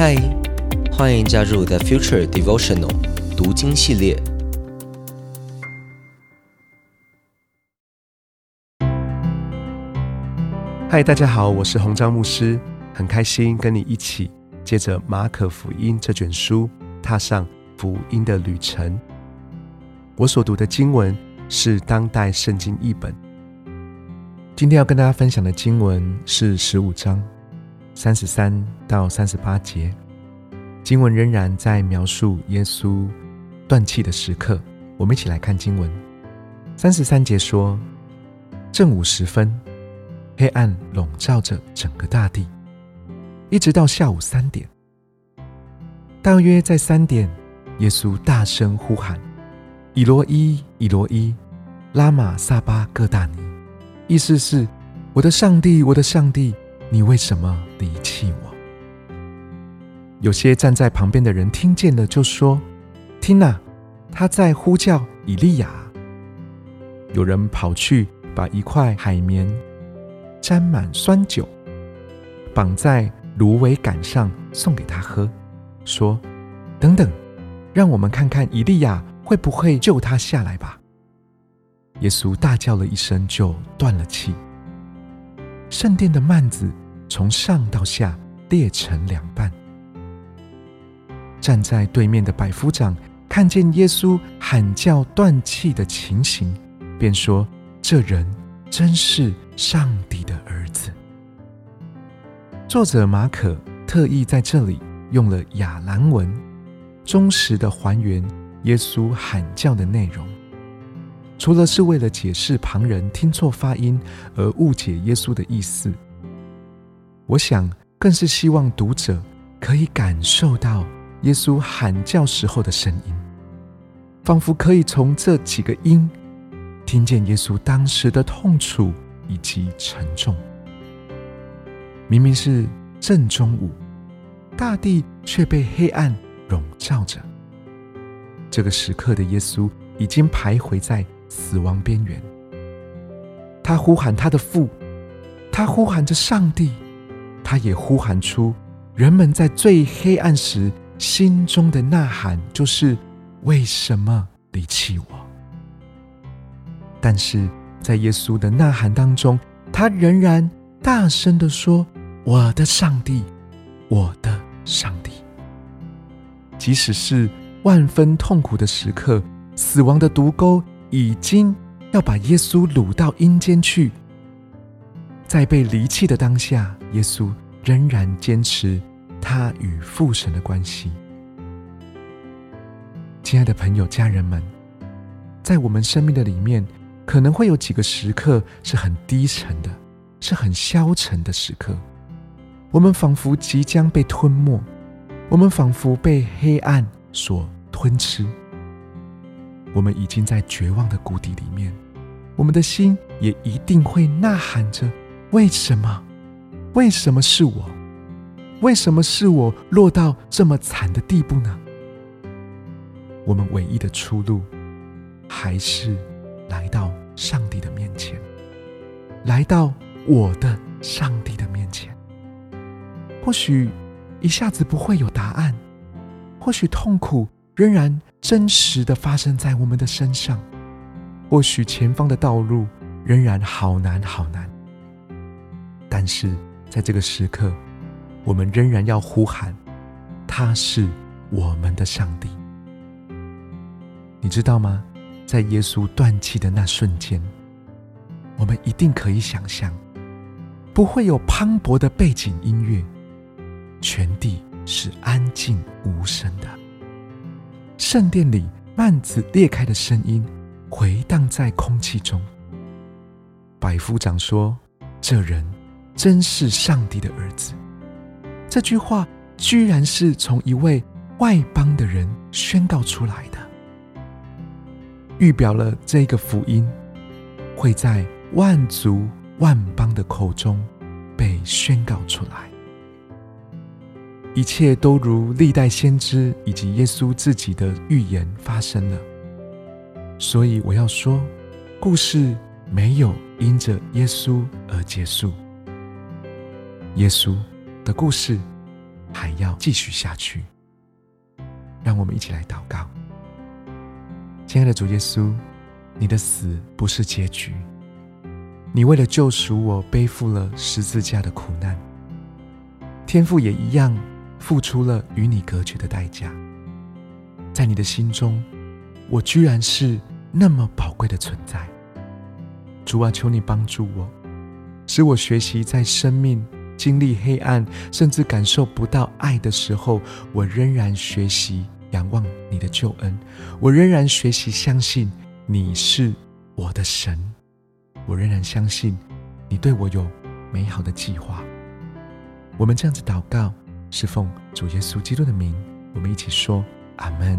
嗨，欢迎加入 The Future Devotional 读经系列。嗨，大家好，我是洪章牧师，很开心跟你一起借着马可福音这卷书，踏上福音的旅程。我所读的经文是当代圣经译本。今天要跟大家分享的经文是十五章三十三到三十八节。经文仍然在描述耶稣断气的时刻。我们一起来看经文。三十三节说：“正午时分，黑暗笼罩着整个大地，一直到下午三点。大约在三点，耶稣大声呼喊：‘以罗伊，以罗伊，拉玛撒巴各大尼。’”意思是，我的上帝，我的上帝，你为什么离弃我？有些站在旁边的人听见了，就说：“听呐，他在呼叫以利亚。”有人跑去把一块海绵沾满酸酒，绑在芦苇杆上送给他喝，说：“等等，让我们看看以利亚会不会救他下来吧。”耶稣大叫了一声，就断了气。圣殿的幔子从上到下裂成两半。站在对面的百夫长看见耶稣喊叫断气的情形，便说：“这人真是上帝的儿子。”作者马可特意在这里用了亚兰文，忠实的还原耶稣喊叫的内容。除了是为了解释旁人听错发音而误解耶稣的意思，我想更是希望读者可以感受到耶稣喊叫时候的声音，仿佛可以从这几个音听见耶稣当时的痛楚以及沉重。明明是正中午，大地却被黑暗笼罩着。这个时刻的耶稣已经徘徊在。死亡边缘，他呼喊他的父，他呼喊着上帝，他也呼喊出人们在最黑暗时心中的呐喊，就是为什么离弃我？但是在耶稣的呐喊当中，他仍然大声的说：“我的上帝，我的上帝。”即使是万分痛苦的时刻，死亡的毒钩。已经要把耶稣掳到阴间去，在被离弃的当下，耶稣仍然坚持他与父神的关系。亲爱的朋友、家人们，在我们生命的里面，可能会有几个时刻是很低沉的，是很消沉的时刻。我们仿佛即将被吞没，我们仿佛被黑暗所吞吃。我们已经在绝望的谷底里面，我们的心也一定会呐喊着：为什么？为什么是我？为什么是我落到这么惨的地步呢？我们唯一的出路，还是来到上帝的面前，来到我的上帝的面前。或许一下子不会有答案，或许痛苦。仍然真实的发生在我们的身上，或许前方的道路仍然好难好难，但是在这个时刻，我们仍然要呼喊：他是我们的上帝。你知道吗？在耶稣断气的那瞬间，我们一定可以想象，不会有磅礴的背景音乐，全地是安静无声的。圣殿里幔子裂开的声音回荡在空气中。百夫长说：“这人真是上帝的儿子。”这句话居然是从一位外邦的人宣告出来的，预表了这个福音会在万族万邦的口中被宣告出来。一切都如历代先知以及耶稣自己的预言发生了，所以我要说，故事没有因着耶稣而结束。耶稣的故事还要继续下去。让我们一起来祷告，亲爱的主耶稣，你的死不是结局，你为了救赎我，背负了十字架的苦难，天父也一样付出了与你隔绝的代价。在你的心中，我居然是那么宝贵的存在。主啊，求你帮助我，使我学习在生命。经历黑暗，甚至感受不到爱的时候，我仍然学习仰望你的救恩，我仍然学习相信你是我的神，我仍然相信你对我有美好的计划。我们这样子祷告，是奉主耶稣基督的名，我们一起说阿门。